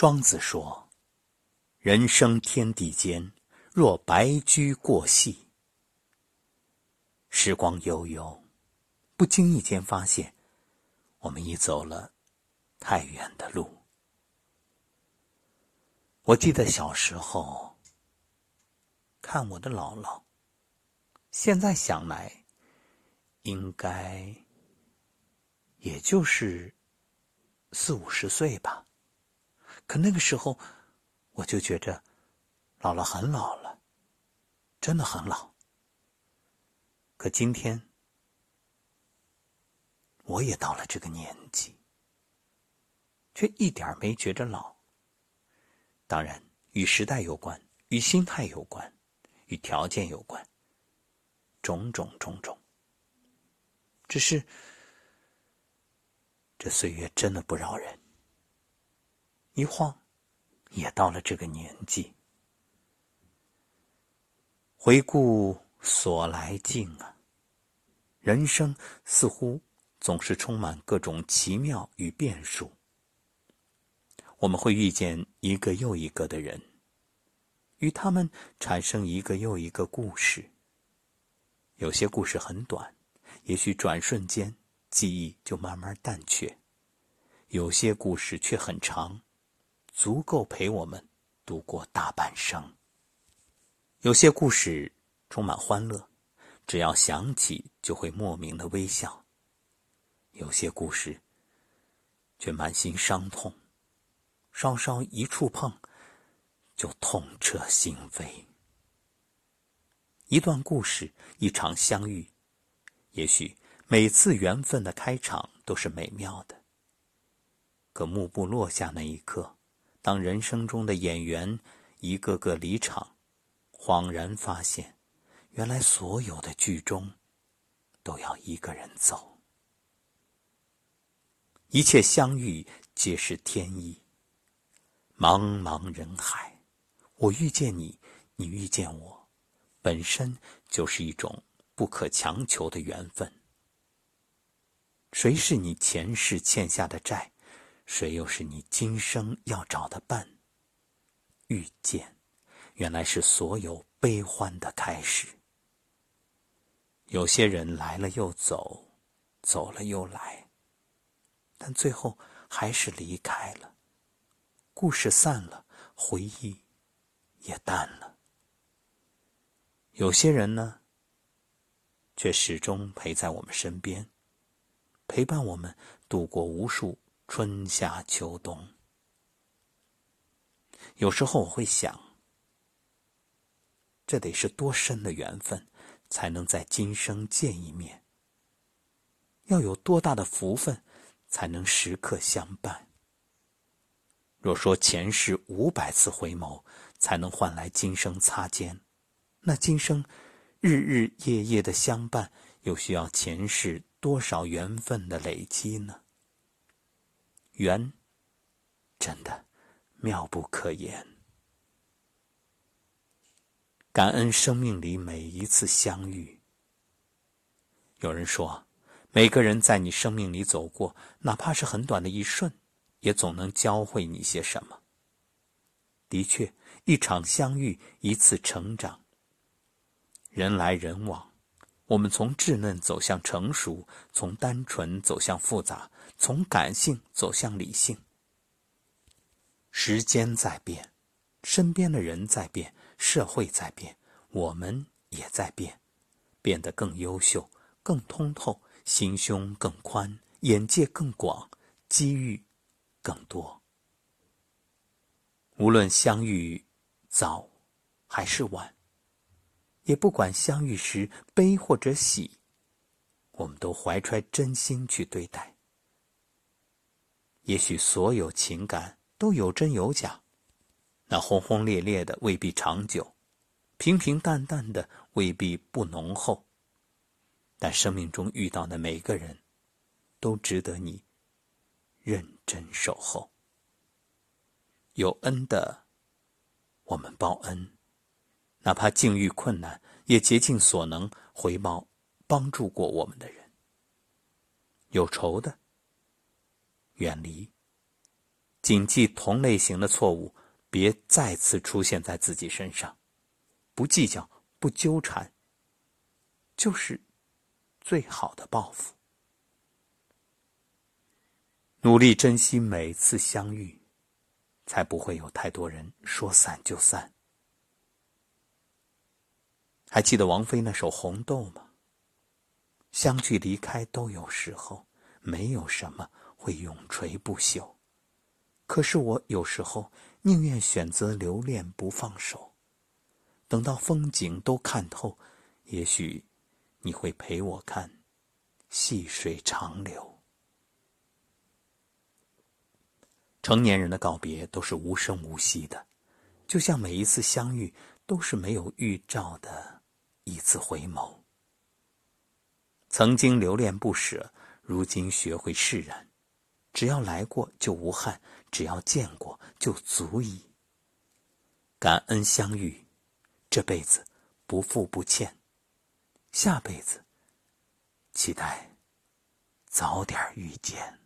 庄子说：“人生天地间，若白驹过隙。”时光悠悠，不经意间发现，我们已走了太远的路。我记得小时候看我的姥姥，现在想来，应该也就是四五十岁吧。可那个时候，我就觉着姥姥很老了，真的很老。可今天，我也到了这个年纪，却一点没觉着老。当然，与时代有关，与心态有关，与条件有关，种种种种。只是，这岁月真的不饶人。一晃，也到了这个年纪。回顾所来境啊，人生似乎总是充满各种奇妙与变数。我们会遇见一个又一个的人，与他们产生一个又一个故事。有些故事很短，也许转瞬间记忆就慢慢淡却；有些故事却很长。足够陪我们度过大半生。有些故事充满欢乐，只要想起就会莫名的微笑；有些故事却满心伤痛，稍稍一触碰就痛彻心扉。一段故事，一场相遇，也许每次缘分的开场都是美妙的，可幕布落下那一刻。当人生中的演员一个个离场，恍然发现，原来所有的剧中都要一个人走。一切相遇皆是天意。茫茫人海，我遇见你，你遇见我，本身就是一种不可强求的缘分。谁是你前世欠下的债？谁又是你今生要找的伴？遇见，原来是所有悲欢的开始。有些人来了又走，走了又来，但最后还是离开了。故事散了，回忆也淡了。有些人呢，却始终陪在我们身边，陪伴我们度过无数。春夏秋冬，有时候我会想，这得是多深的缘分，才能在今生见一面？要有多大的福分，才能时刻相伴？若说前世五百次回眸，才能换来今生擦肩，那今生日日夜夜的相伴，又需要前世多少缘分的累积呢？缘，真的妙不可言。感恩生命里每一次相遇。有人说，每个人在你生命里走过，哪怕是很短的一瞬，也总能教会你些什么。的确，一场相遇，一次成长。人来人往。我们从稚嫩走向成熟，从单纯走向复杂，从感性走向理性。时间在变，身边的人在变，社会在变，我们也在变，变得更优秀、更通透，心胸更宽，眼界更广，机遇更多。无论相遇早还是晚。也不管相遇时悲或者喜，我们都怀揣真心去对待。也许所有情感都有真有假，那轰轰烈烈的未必长久，平平淡淡的未必不浓厚。但生命中遇到的每个人，都值得你认真守候。有恩的，我们报恩。哪怕境遇困难，也竭尽所能回报帮助过我们的人。有仇的，远离；谨记同类型的错误，别再次出现在自己身上。不计较，不纠缠，就是最好的报复。努力珍惜每次相遇，才不会有太多人说散就散。还记得王菲那首《红豆》吗？相聚离开都有时候，没有什么会永垂不朽。可是我有时候宁愿选择留恋不放手，等到风景都看透，也许你会陪我看细水长流。成年人的告别都是无声无息的，就像每一次相遇都是没有预兆的一次回眸。曾经留恋不舍，如今学会释然，只要来过就无憾，只要见过就足矣。感恩相遇，这辈子不负不欠，下辈子期待早点遇见。